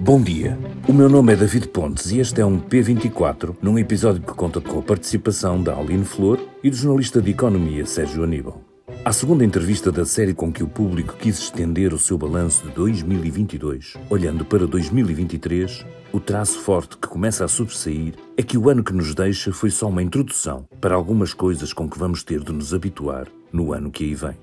Bom dia. O meu nome é David Pontes e este é um P24, num episódio que conta com a participação da Aline Flor e do jornalista de economia Sérgio Aníbal. A segunda entrevista da série com que o público quis estender o seu balanço de 2022, olhando para 2023, o traço forte que começa a sobressair é que o ano que nos deixa foi só uma introdução para algumas coisas com que vamos ter de nos habituar no ano que aí vem.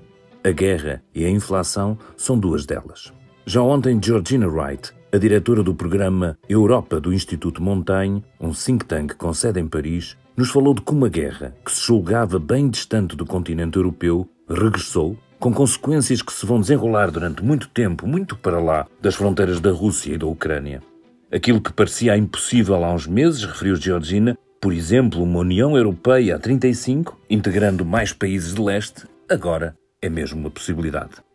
A guerra e a inflação são duas delas. Já ontem, Georgina Wright, a diretora do programa Europa do Instituto Montaigne, um think tank com sede em Paris, nos falou de como a guerra, que se julgava bem distante do continente europeu, regressou, com consequências que se vão desenrolar durante muito tempo, muito para lá das fronteiras da Rússia e da Ucrânia. Aquilo que parecia impossível há uns meses, referiu Georgina, por exemplo, uma União Europeia a 35, integrando mais países de leste, agora é mesmo uma possibilidade.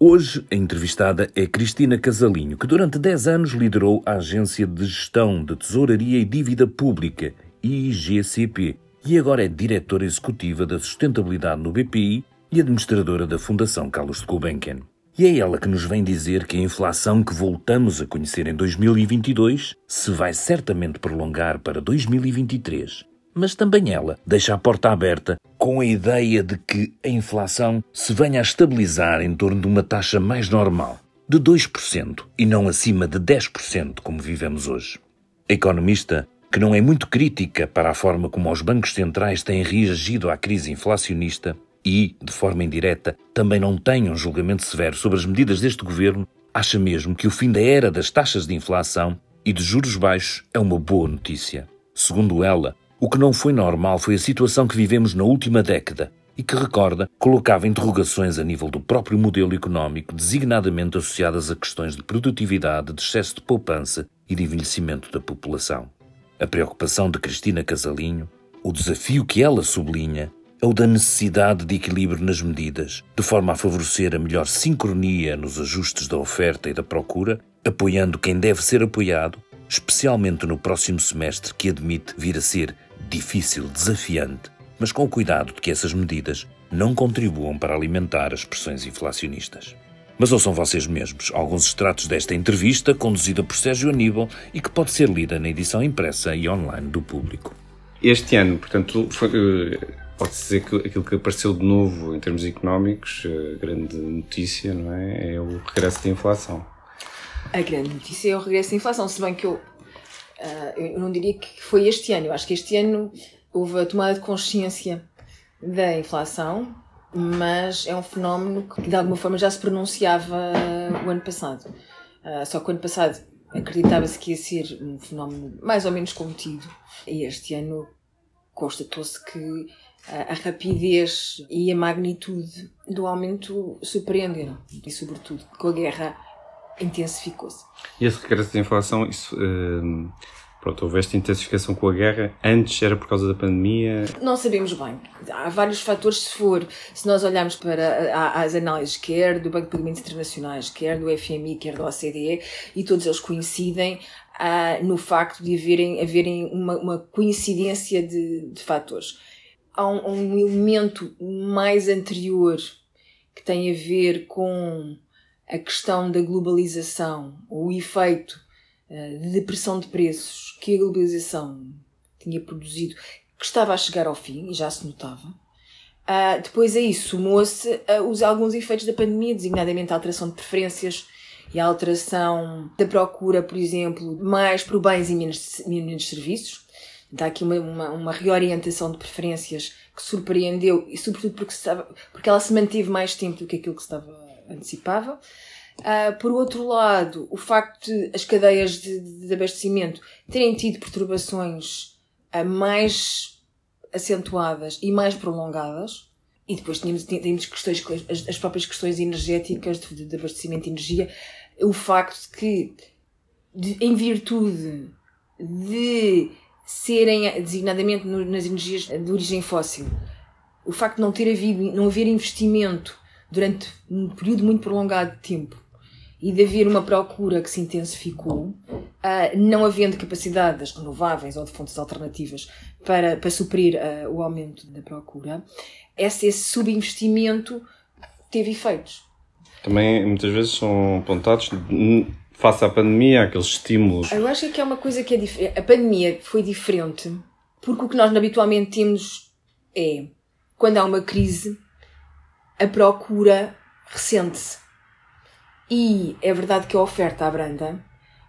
Hoje, a entrevistada é Cristina Casalinho, que durante 10 anos liderou a Agência de Gestão de Tesouraria e Dívida Pública, IGCP, e agora é diretora executiva da Sustentabilidade no BPI e administradora da Fundação Carlos de Gulbenkian. E é ela que nos vem dizer que a inflação que voltamos a conhecer em 2022 se vai certamente prolongar para 2023 mas também ela deixa a porta aberta com a ideia de que a inflação se venha a estabilizar em torno de uma taxa mais normal, de 2% e não acima de 10%, como vivemos hoje. A economista, que não é muito crítica para a forma como os bancos centrais têm reagido à crise inflacionista e, de forma indireta, também não tem um julgamento severo sobre as medidas deste governo, acha mesmo que o fim da era das taxas de inflação e de juros baixos é uma boa notícia. Segundo ela, o que não foi normal foi a situação que vivemos na última década e que, recorda, colocava interrogações a nível do próprio modelo económico, designadamente associadas a questões de produtividade, de excesso de poupança e de envelhecimento da população. A preocupação de Cristina Casalinho, o desafio que ela sublinha, é o da necessidade de equilíbrio nas medidas, de forma a favorecer a melhor sincronia nos ajustes da oferta e da procura, apoiando quem deve ser apoiado, especialmente no próximo semestre que admite vir a ser difícil, desafiante, mas com o cuidado de que essas medidas não contribuam para alimentar as pressões inflacionistas. Mas ouçam vocês mesmos alguns extratos desta entrevista conduzida por Sérgio Aníbal e que pode ser lida na edição impressa e online do público. Este ano, portanto, pode-se dizer que aquilo que apareceu de novo em termos económicos, a grande notícia, não é? É o regresso da inflação. A grande notícia é o regresso da inflação, se bem que eu Uh, eu não diria que foi este ano, eu acho que este ano houve a tomada de consciência da inflação, mas é um fenómeno que de alguma forma já se pronunciava o ano passado. Uh, só que o ano passado acreditava-se que ia ser um fenómeno mais ou menos contido, e este ano constatou-se que a rapidez e a magnitude do aumento surpreenderam, e sobretudo com a guerra intensificou-se. E esse regresso da inflação, isso, uh, pronto, houve esta intensificação com a guerra, antes era por causa da pandemia? Não sabemos bem. Há vários fatores, se for, se nós olharmos para as análises, quer do Banco de Pagamentos Internacionais, quer do FMI, quer do OCDE, e todos eles coincidem no facto de haverem, haverem uma, uma coincidência de, de fatores. Há um, um elemento mais anterior que tem a ver com a questão da globalização, o efeito uh, de depressão de preços que a globalização tinha produzido, que estava a chegar ao fim, e já se notava. Uh, depois a isso somou-se uh, alguns efeitos da pandemia, designadamente a alteração de preferências e a alteração da procura, por exemplo, mais por bens e menos, menos serviços. Dá aqui uma, uma, uma, reorientação de preferências que surpreendeu, e sobretudo porque, estava, porque ela se manteve mais tempo do que aquilo que estava antecipava. Uh, por outro lado, o facto de as cadeias de, de abastecimento terem tido perturbações uh, mais acentuadas e mais prolongadas, e depois tínhamos, tínhamos questões, as, as próprias questões energéticas, de, de, abastecimento de energia, o facto de que, em virtude de serem designadamente no, nas energias de origem fóssil, o facto de não ter havido, não haver investimento durante um período muito prolongado de tempo e de haver uma procura que se intensificou, uh, não havendo capacidade das renováveis ou de fontes alternativas para, para suprir uh, o aumento da procura, esse, esse subinvestimento teve efeitos. Também muitas vezes são apontados face à pandemia, aqueles estímulos. Eu acho que é uma coisa que é diferente. A pandemia foi diferente porque o que nós habitualmente temos é quando há uma crise, a procura recente-se. E é verdade que a oferta abranda,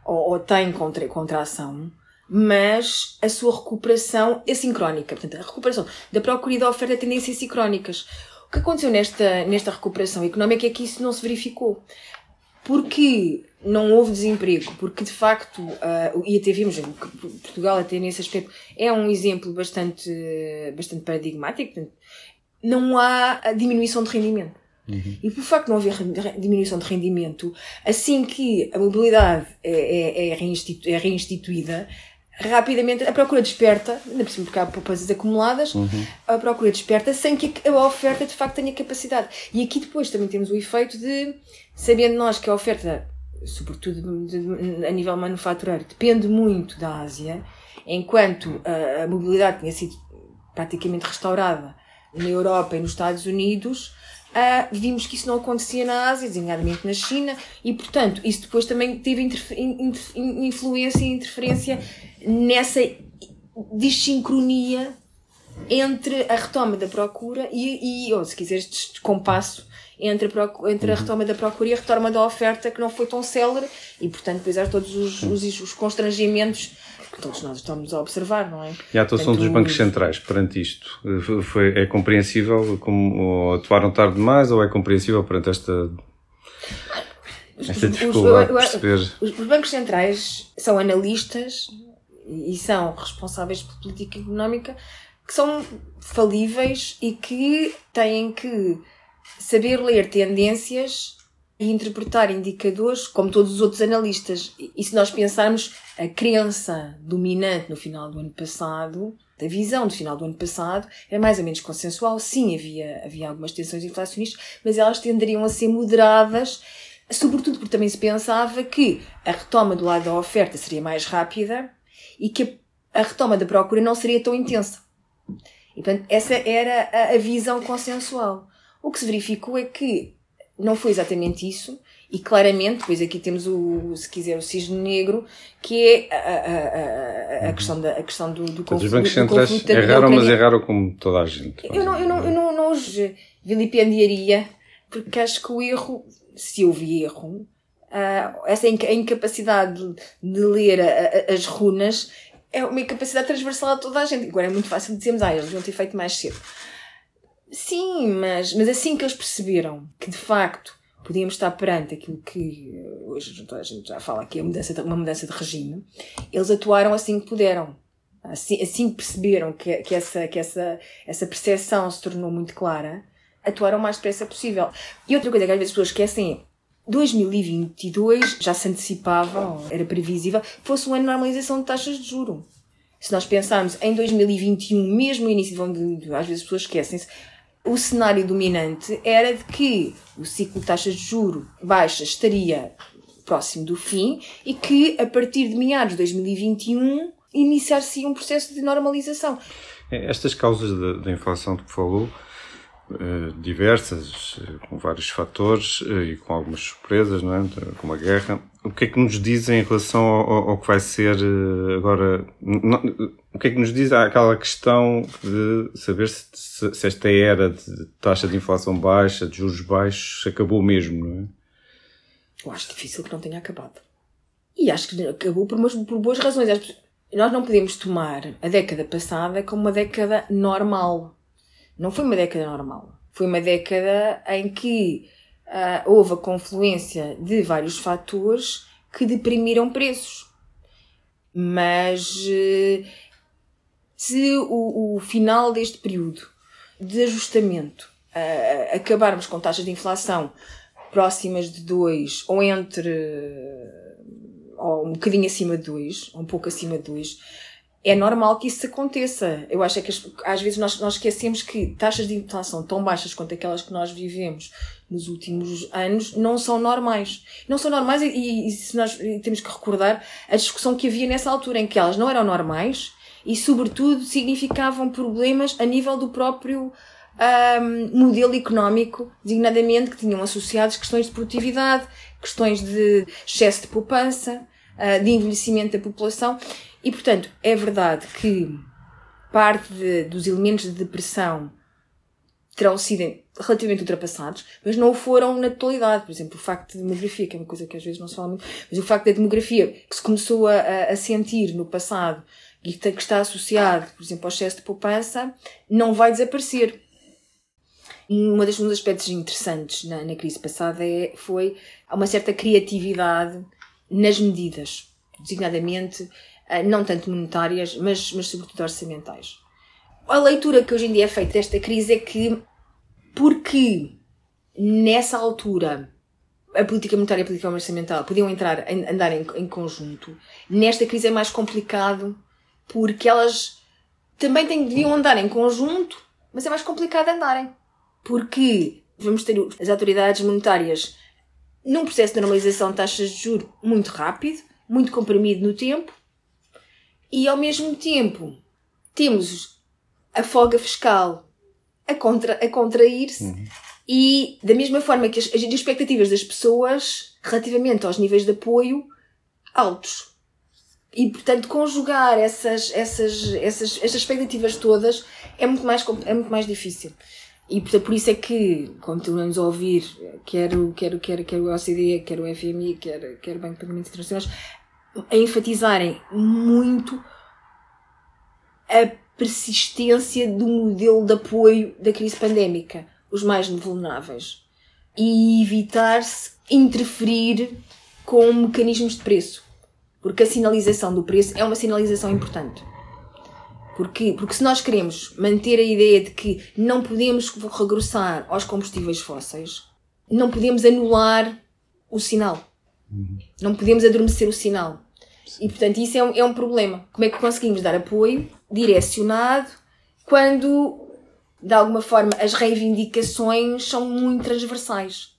ou, ou tem contra, contração, mas a sua recuperação é sincrónica. Portanto, a recuperação da procura e da oferta tendem ser sincrónicas. O que aconteceu nesta, nesta recuperação económica é que isso não se verificou. Porque não houve desemprego, porque de facto, uh, e até vimos Portugal até nesse aspecto é um exemplo bastante, bastante paradigmático, portanto, não há diminuição de rendimento. Uhum. E por facto de não haver diminuição de rendimento, assim que a mobilidade é, é, é, reinstitu é reinstituída, rapidamente a procura desperta, ainda por cima porque há poupanças acumuladas, uhum. a procura desperta sem que a oferta de facto tenha capacidade. E aqui depois também temos o efeito de, sabendo nós que a oferta, sobretudo a nível manufatureiro, depende muito da Ásia, enquanto a, a mobilidade tinha sido praticamente restaurada na Europa e nos Estados Unidos, Uh, vimos que isso não acontecia na Ásia, designadamente na China, e portanto isso depois também teve influência e interferência nessa dissincronia entre a retoma da procura e, e ou se quiseres, descompasso entre, a, entre a uhum. retoma da procura e a retoma da oferta que não foi tão célere e portanto depois há todos os, os, os constrangimentos que todos nós estamos a observar, não é? E a atuação Portanto, dos bancos centrais perante isto foi, é compreensível? Como, atuaram tarde demais ou é compreensível perante esta, esta dificuldade de perceber? Os, os bancos centrais são analistas e são responsáveis por política económica que são falíveis e que têm que saber ler tendências e interpretar indicadores como todos os outros analistas. E se nós pensarmos a crença dominante no final do ano passado, da visão do final do ano passado, é mais ou menos consensual. Sim, havia, havia algumas tensões inflacionistas, mas elas tenderiam a ser moderadas, sobretudo porque também se pensava que a retoma do lado da oferta seria mais rápida e que a, a retoma da procura não seria tão intensa. E, portanto, essa era a, a visão consensual. O que se verificou é que não foi exatamente isso. E claramente, depois aqui temos o, se quiser, o cisne negro, que é a, a, a, a questão, da, a questão do, do conflito. Os bancos centrais erraram, mas erraram como toda a gente. Eu não, eu não, eu não, não os vilipendiaria, porque acho que o erro, se houve erro, uh, essa incapacidade de, ler as runas é uma incapacidade transversal a toda a gente. Agora é muito fácil dizermos, ah, eles deviam ter feito mais cedo. Sim, mas, mas assim que eles perceberam que de facto podíamos estar perante aquilo que hoje a gente já fala que é mudança de, uma mudança de regime, eles atuaram assim que puderam. Assim, assim que perceberam que, que, essa, que essa, essa percepção se tornou muito clara, atuaram o mais depressa possível. E outra coisa que às vezes as pessoas esquecem 2022 já se antecipava, era previsível, fosse um ano de normalização de taxas de juro. Se nós pensarmos em 2021, mesmo no início, de, às vezes as pessoas esquecem-se, o cenário dominante era de que o ciclo de taxas de juro baixa estaria próximo do fim e que a partir de meados de 2021 iniciar-se um processo de normalização. É, estas causas da, inflação de que falou, eh, diversas, eh, com vários fatores eh, e com algumas surpresas, não é? como a guerra, o que é que nos dizem em relação ao, ao que vai ser agora? O que é que nos diz aquela questão de saber se, se, esta era de taxa de inflação baixa, de juros baixos, acabou mesmo, não é? Eu acho difícil que não tenha acabado. E acho que acabou por, por boas razões. Nós não podemos tomar a década passada como uma década normal. Não foi uma década normal. Foi uma década em que uh, houve a confluência de vários fatores que deprimiram preços. Mas uh, se o, o final deste período de ajustamento uh, acabarmos com taxas de inflação próximas de 2 ou entre ou um bocadinho acima de 2, ou um pouco acima de 2, é normal que isso aconteça. Eu acho é que às vezes nós, nós esquecemos que taxas de inflação tão baixas quanto aquelas que nós vivemos nos últimos anos não são normais. Não são normais e, e se nós temos que recordar a discussão que havia nessa altura em que elas não eram normais e, sobretudo, significavam problemas a nível do próprio um, modelo económico, designadamente, que tinham associados questões de produtividade, questões de excesso de poupança, uh, de envelhecimento da população. E, portanto, é verdade que parte de, dos elementos de depressão terão sido relativamente ultrapassados, mas não foram na totalidade. Por exemplo, o facto de demografia, que é uma coisa que às vezes não se fala muito, mas o facto da demografia que se começou a, a sentir no passado e que está associado, por exemplo, ao excesso de poupança, não vai desaparecer. Uma das, um dos aspectos interessantes na, na crise passada é, foi uma certa criatividade nas medidas, designadamente eh, não tanto monetárias, mas, mas sobretudo orçamentais. A leitura que hoje em dia é feita desta crise é que, porque nessa altura a política monetária e a política orçamental podiam entrar, andar em, em conjunto, nesta crise é mais complicado porque elas também têm, deviam andar em conjunto, mas é mais complicado andarem. Porque vamos ter as autoridades monetárias num processo de normalização de taxas de juros muito rápido, muito comprimido no tempo, e ao mesmo tempo temos a folga fiscal a, contra, a contrair-se uhum. e da mesma forma que as, as expectativas das pessoas relativamente aos níveis de apoio altos. E, portanto, conjugar essas, essas, essas, essas expectativas todas é muito mais, é muito mais difícil. E portanto, por isso é que, continuamos a ouvir, quer o, quer, quer, quer o OCDE, quer o FMI, quer, quer o Banco de Pagamentos Internacionais, a enfatizarem muito a persistência do modelo de apoio da crise pandémica, os mais vulneráveis, e evitar-se interferir com mecanismos de preço, porque a sinalização do preço é uma sinalização importante. Porquê? Porque se nós queremos manter a ideia de que não podemos regressar aos combustíveis fósseis, não podemos anular o sinal. Uhum. Não podemos adormecer o sinal. E, portanto, isso é um, é um problema. Como é que conseguimos dar apoio direcionado quando, de alguma forma, as reivindicações são muito transversais?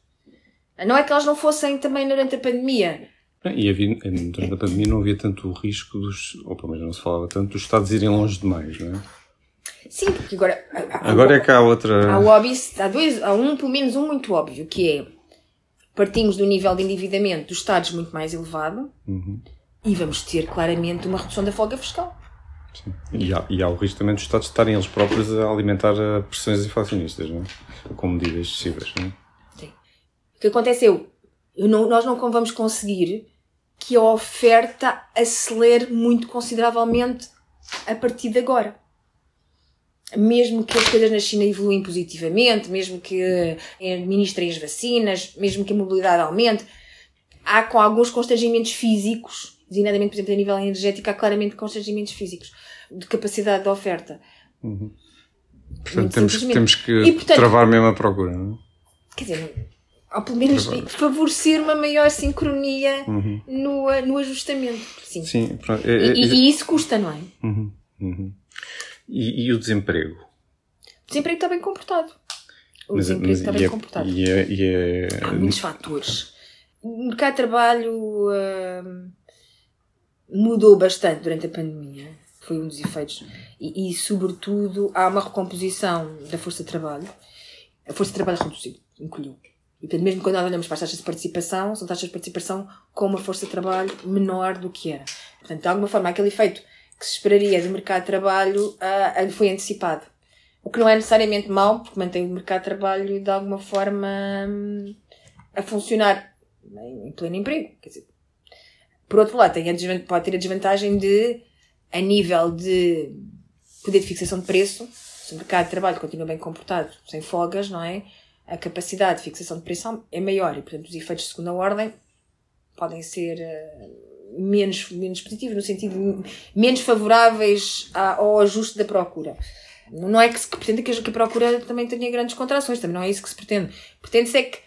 Não é que elas não fossem também durante a pandemia, e havia, durante a pandemia não havia tanto o risco dos, ou pelo menos não se falava tanto, dos Estados irem longe demais, não é? Sim, porque agora. Há, agora é que há outra. Há, óbvio, há, dois, há um, pelo menos um muito óbvio, que é partimos do nível de endividamento dos Estados muito mais elevado uhum. e vamos ter claramente uma redução da folga fiscal. Sim. E, há, e há o risco também dos Estados estarem eles próprios a alimentar pressões inflacionistas, não é? Com medidas excessivas, não é? Sim. O que aconteceu? Não, nós não vamos conseguir que a oferta acelere muito consideravelmente a partir de agora. Mesmo que as coisas na China evoluem positivamente, mesmo que administrem as vacinas, mesmo que a mobilidade aumente, há com alguns constrangimentos físicos, designadamente, por exemplo, a nível energético, há claramente constrangimentos físicos de capacidade de oferta. Uhum. Portanto, temos, temos que e, portanto, travar mesmo a procura, não é? Quer dizer, ou pelo menos favorecer uma maior sincronia uhum. no, no ajustamento. Sim. Sim pronto. É, é, e, e, isso custa, não é? Uhum. Uhum. E, e, o desemprego? O desemprego está bem comportado. O mas, desemprego mas, está bem é, comportado. É, Há muitos fatores. O mercado de trabalho uh, mudou bastante durante a pandemia. Foi um dos efeitos. E, e, sobretudo, há uma recomposição da força de trabalho. A força de trabalho reduziu, encolheu. E, portanto, mesmo quando nós olhamos para as taxas de participação, são taxas de participação com uma força de trabalho menor do que era. Portanto, de alguma forma, aquele efeito que se esperaria do mercado de trabalho uh, foi antecipado. O que não é necessariamente mau, porque mantém o mercado de trabalho de alguma forma um, a funcionar em pleno emprego. Quer dizer, por outro lado, tem a pode ter a desvantagem de, a nível de poder de fixação de preço, se o mercado de trabalho continua bem comportado, sem folgas, não é? A capacidade de fixação de preço é maior e, portanto, os efeitos de segunda ordem podem ser uh, menos, menos positivos, no sentido menos favoráveis ao ajuste da procura. Não é que se pretende que a procura também tenha grandes contrações, também não é isso que se pretende. Pretende-se é que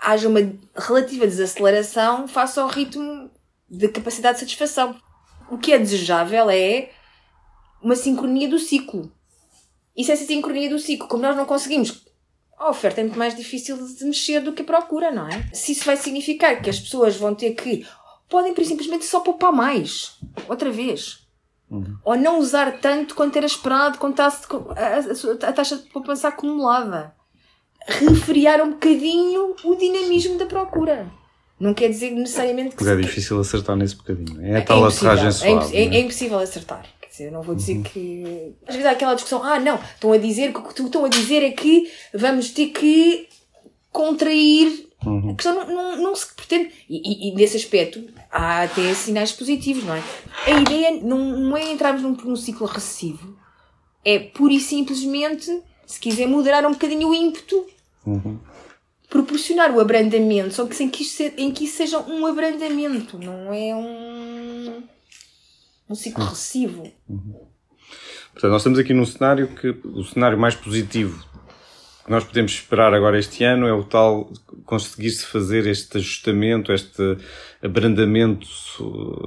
haja uma relativa desaceleração face ao ritmo de capacidade de satisfação. O que é desejável é uma sincronia do ciclo. Isso é essa sincronia do ciclo. Como nós não conseguimos a oferta é muito mais difícil de mexer do que a procura, não é? Se isso vai significar que as pessoas vão ter que. podem simplesmente só poupar mais. Outra vez. Uhum. Ou não usar tanto quanto era esperado, quanto a, a, a, a taxa de poupança acumulada. Refriar um bocadinho o dinamismo da procura. Não quer dizer necessariamente que. Mas é difícil acertar nesse bocadinho. É a é tal é aterragem suave. É, é, é, impossível acertar. Dizer, eu não vou dizer uhum. que. Às vezes há aquela discussão, ah, não, estão a dizer que o que estão a dizer é que vamos ter que contrair. Uhum. A questão não, não, não se pretende. E, e, e, nesse aspecto há até sinais positivos, não é? A ideia não, não é entrarmos num, num ciclo recessivo. É pura e simplesmente, se quiser, moderar um bocadinho o ímpeto. Uhum proporcionar o abrandamento, só que em que, em que isso seja um abrandamento, não é um, um ciclo recessivo. Uhum. Portanto, nós estamos aqui num cenário que o cenário mais positivo que nós podemos esperar agora este ano é o tal conseguir-se fazer este ajustamento, este abrandamento,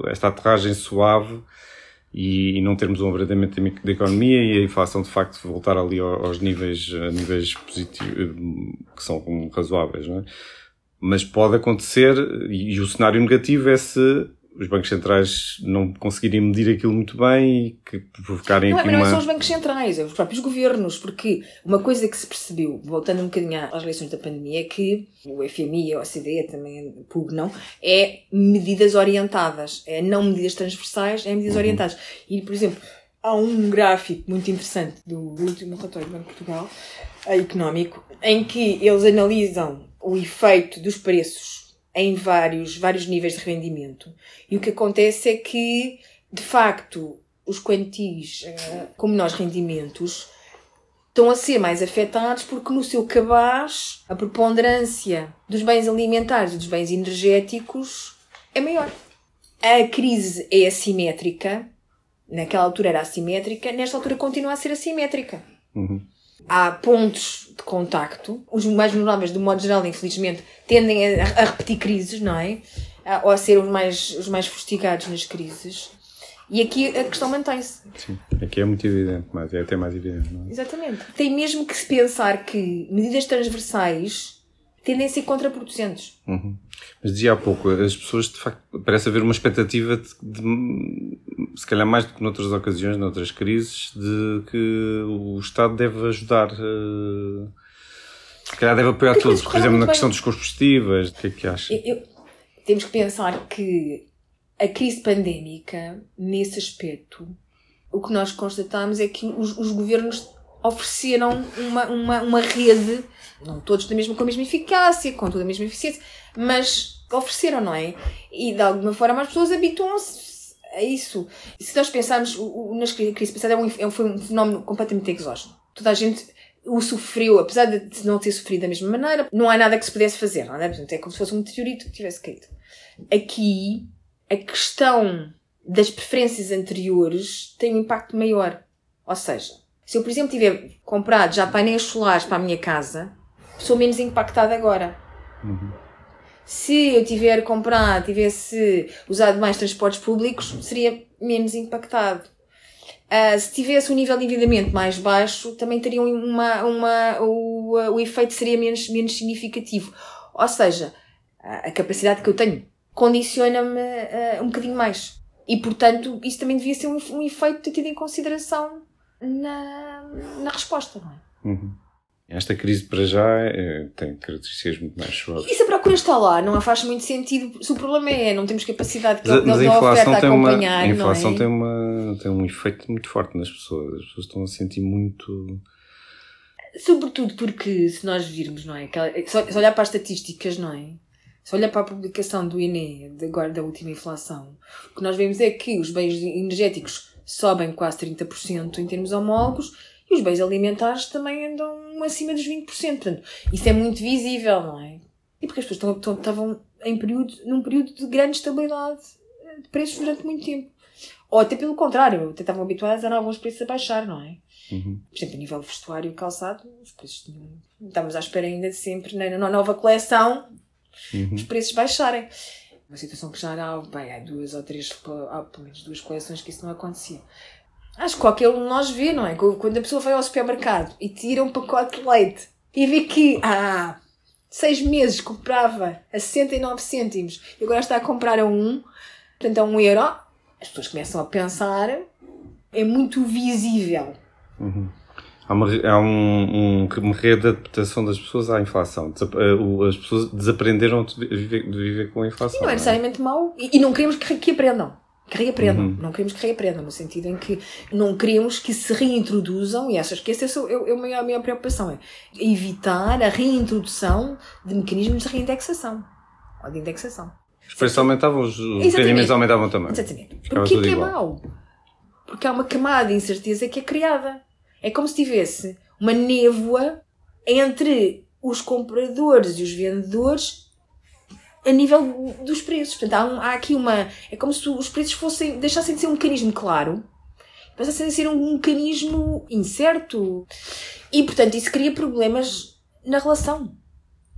esta aterragem suave e, e, não termos um abrandamento da economia e a inflação de facto voltar ali aos níveis, níveis positivos, que são razoáveis, não é? Mas pode acontecer, e o cenário negativo é se os bancos centrais não conseguirem medir aquilo muito bem e que provocarem não, aqui mas não uma... é só os bancos centrais, é os próprios governos, porque uma coisa que se percebeu, voltando um bocadinho às eleições da pandemia, é que o FMI a OCDE também pugnam, é medidas orientadas, é não medidas transversais, é medidas uhum. orientadas. E, por exemplo, há um gráfico muito interessante do último relatório do Banco de Portugal, económico, em que eles analisam o efeito dos preços em vários, vários níveis de rendimento. E o que acontece é que, de facto, os quantis eh, com menores rendimentos estão a ser mais afetados porque no seu cabaz a preponderância dos bens alimentares e dos bens energéticos é maior. A crise é assimétrica, naquela altura era assimétrica, nesta altura continua a ser assimétrica. Uhum há pontos de contacto. Os mais vulneráveis, do modo geral, infelizmente, tendem a, a repetir crises, não é? Ou a ser os mais, os mais fustigados nas crises. E aqui a questão mantém-se. Sim, aqui é muito evidente, mas é até mais evidente. Não é? Exatamente. Tem mesmo que se pensar que medidas transversais tendem a ser contraproducentes. Uhum. Mas dizia há pouco, as pessoas de facto parece haver uma expectativa de, de, se calhar mais do que noutras ocasiões, noutras crises, de que o Estado deve ajudar. Uh, se calhar deve apoiar todos, por exemplo, na bem. questão dos combustíveis. O que é que acha? Eu, eu, temos que pensar que a crise pandémica, nesse aspecto, o que nós constatamos é que os, os governos ofereceram uma, uma, uma rede, não todos da mesma, com a mesma eficácia, com toda a mesma eficiência, mas ofereceram, não é? E de alguma forma as pessoas habituam-se a isso. Se nós pensarmos, o, nas crises passadas é, é um, foi um fenómeno completamente exógeno. Toda a gente o sofreu, apesar de não ter sofrido da mesma maneira, não há nada que se pudesse fazer, não é? Portanto, é como se fosse um meteorito que tivesse caído. Aqui, a questão das preferências anteriores tem um impacto maior. Ou seja, se eu, por exemplo, tiver comprado já painéis solares para a minha casa, sou menos impactada agora. Uhum. Se eu tiver comprado, tivesse usado mais transportes públicos, seria menos impactado. Uh, se tivesse um nível de endividamento mais baixo, também teria uma, uma, o, o efeito seria menos, menos significativo. Ou seja, a capacidade que eu tenho condiciona-me uh, um bocadinho mais. E, portanto, isso também devia ser um, um efeito tido em consideração na, na resposta, não é? Uhum. Esta crise para já é, tem características muito mais suaves. E se a procura está lá, não faz muito sentido. Se o problema é não temos capacidade de, mas, a oferta a acompanhar, uma, a inflação é? tem, uma, tem um efeito muito forte nas pessoas. As pessoas estão a sentir muito. Sobretudo porque, se nós virmos, não é? Se olhar para as estatísticas, não é? Se olhar para a publicação do INE, de agora da última inflação, o que nós vemos é que os bens energéticos sobem quase 30% em termos homólogos e os bens alimentares também andam acima dos 20%. Portanto, isso é muito visível, não é? E porque as pessoas estão, estavam em período, num período de grande estabilidade de preços durante muito tempo. Ou até pelo contrário, até estavam habituadas a alguns preços a baixar, não é? Uhum. Por exemplo, a nível vestuário e calçado, os preços tinham, estamos à espera ainda de sempre, né, na nova coleção, uhum. os preços baixarem. Uma situação que já era, bem, há duas ou três, há pelo menos duas coleções que isso não acontecia. Acho que qualquer um de nós vê, não é? Quando a pessoa vai ao supermercado e tira um pacote de leite e vê que há seis meses comprava a 69 cêntimos e agora está a comprar a um, portanto a um euro, as pessoas começam a pensar é muito visível. Uhum. Há, uma, há um, um, uma readaptação das pessoas à inflação. Eh, as pessoas desaprenderam de viver, de viver com a inflação. E não é, é? necessariamente mau. E, e, não queremos que, que aprendam. Que reaprendam. Uhum. Não queremos que reaprendam, no sentido em que não queremos que se reintroduzam, e achas que essa é, é, é a minha preocupação, é evitar a reintrodução de mecanismos de reindexação. Ou de indexação. Os preços aumentavam, os rendimentos aumentavam também. Exatamente. Porquê que é mau? Porque há uma camada de incerteza que é criada. É como se tivesse uma névoa entre os compradores e os vendedores a nível dos preços. Portanto, há, um, há aqui uma. É como se os preços fossem. deixassem de ser um mecanismo claro, passassem a ser um mecanismo incerto. E, portanto, isso cria problemas na relação.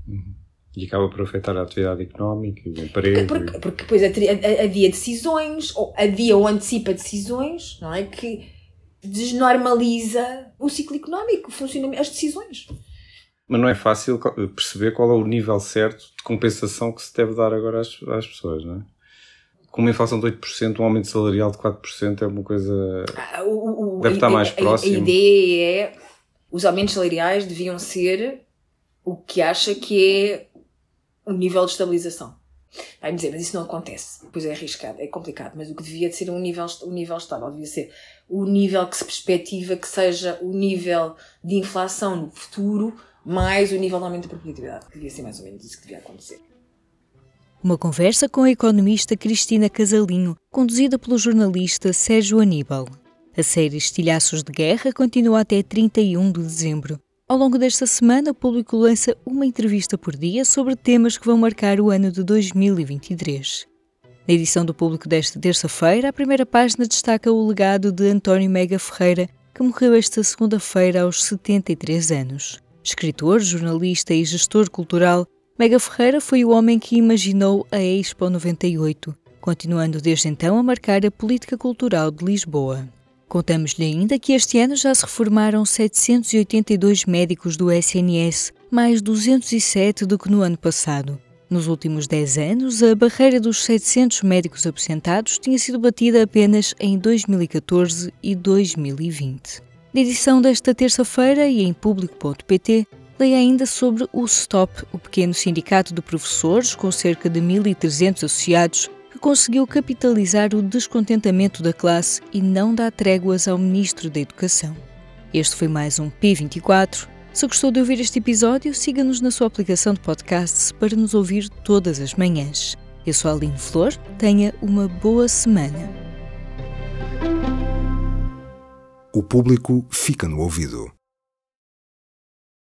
Uhum. E acaba por afetar a atividade económica, o emprego. Porque, porque depois adia decisões, ou adia ou antecipa decisões, não é? Que desnormaliza o ciclo económico, o funcionamento, as decisões. Mas não é fácil perceber qual é o nível certo de compensação que se deve dar agora às, às pessoas, não é? Com uma inflação de 8%, um aumento salarial de 4% é uma coisa. Ah, o, o, deve a, estar mais a, próximo. A ideia é os aumentos salariais deviam ser o que acha que é o nível de estabilização. Vai-me dizer, mas isso não acontece. Pois é arriscado, é complicado. Mas o que devia ser um nível, um nível estável, devia ser o nível que se perspectiva que seja o nível de inflação no futuro mais o nível de aumento da produtividade. Devia ser mais ou menos isso que devia acontecer. Uma conversa com a economista Cristina Casalinho, conduzida pelo jornalista Sérgio Aníbal. A série Estilhaços de Guerra continua até 31 de dezembro. Ao longo desta semana, o público lança uma entrevista por dia sobre temas que vão marcar o ano de 2023. Na edição do público desta terça-feira, a primeira página destaca o legado de António Mega Ferreira, que morreu esta segunda-feira aos 73 anos. Escritor, jornalista e gestor cultural, Mega Ferreira foi o homem que imaginou a Expo 98, continuando desde então a marcar a política cultural de Lisboa. Contamos-lhe ainda que este ano já se reformaram 782 médicos do SNS, mais 207 do que no ano passado. Nos últimos 10 anos, a barreira dos 700 médicos aposentados tinha sido batida apenas em 2014 e 2020. Na edição desta terça-feira e em público.pt, leia ainda sobre o STOP, o pequeno sindicato de professores com cerca de 1.300 associados conseguiu capitalizar o descontentamento da classe e não dá tréguas ao Ministro da Educação. Este foi mais um P24. Se gostou de ouvir este episódio, siga-nos na sua aplicação de podcasts para nos ouvir todas as manhãs. Eu sou a Aline Flor, tenha uma boa semana. O público fica no ouvido.